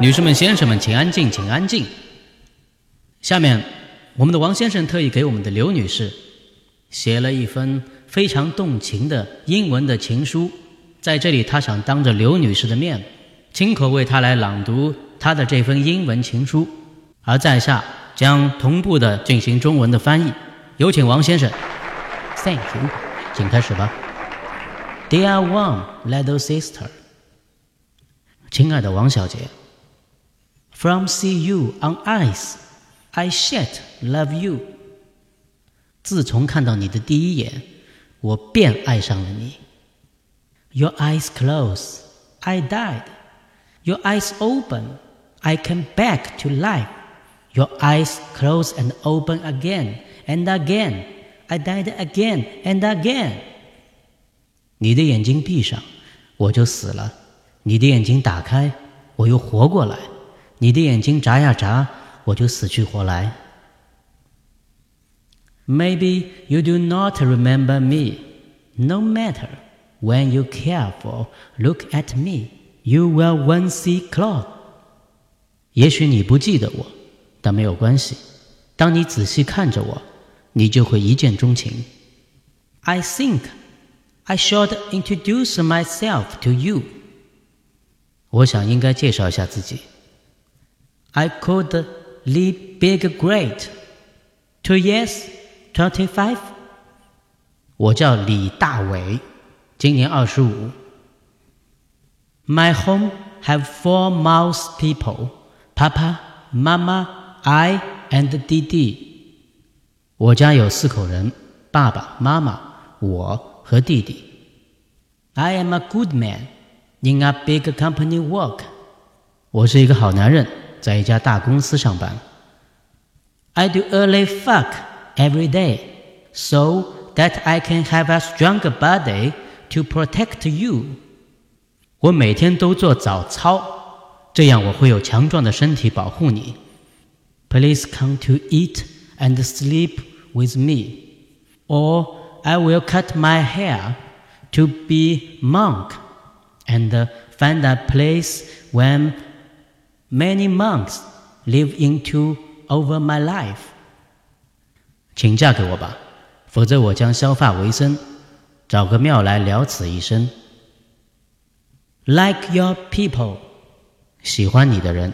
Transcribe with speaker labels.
Speaker 1: 女士们、先生们，请安静，请安静。下面，我们的王先生特意给我们的刘女士写了一封非常动情的英文的情书，在这里，他想当着刘女士的面，亲口为她来朗读她的这封英文情书，而在下将同步的进行中文的翻译。有请王先生。Thank you，请开始吧。Dear Wang, little sister，亲爱的王小姐。From see you on ice, I shed love you。自从看到你的第一眼，我便爱上了你。Your eyes close, I died. Your eyes open, I came back to life. Your eyes close and open again and again, I died again and again. 你的眼睛闭上，我就死了；你的眼睛打开，我又活过来； 你的眼睛眨呀眨，我就死去活来。Maybe you do not remember me. No matter when you careful look at me, you will once see clock 也许你不记得我，但没有关系。当你仔细看着我，你就会一见钟情。I think I should introduce myself to you. 我想应该介绍一下自己。I could live big great. Two years, twenty-five. 我叫李大伟，今年二十五。My home have four mouse people: Papa, Mama, I, and 弟弟。我家有四口人：爸爸妈妈、我和弟弟。I am a good man in a big company work。我是一个好男人， 在一家大公司上班。I do early fuck every day so that I can have a stronger body to protect you。我每天都做早操，这样我会有强壮的身体保护你。Please come to eat and sleep with me, or I will cut my hair to be monk and find a place when many monks live into over my life. 请嫁给我吧，否则我将削发为僧，找个庙来了此一生。Like your people，喜欢你的人。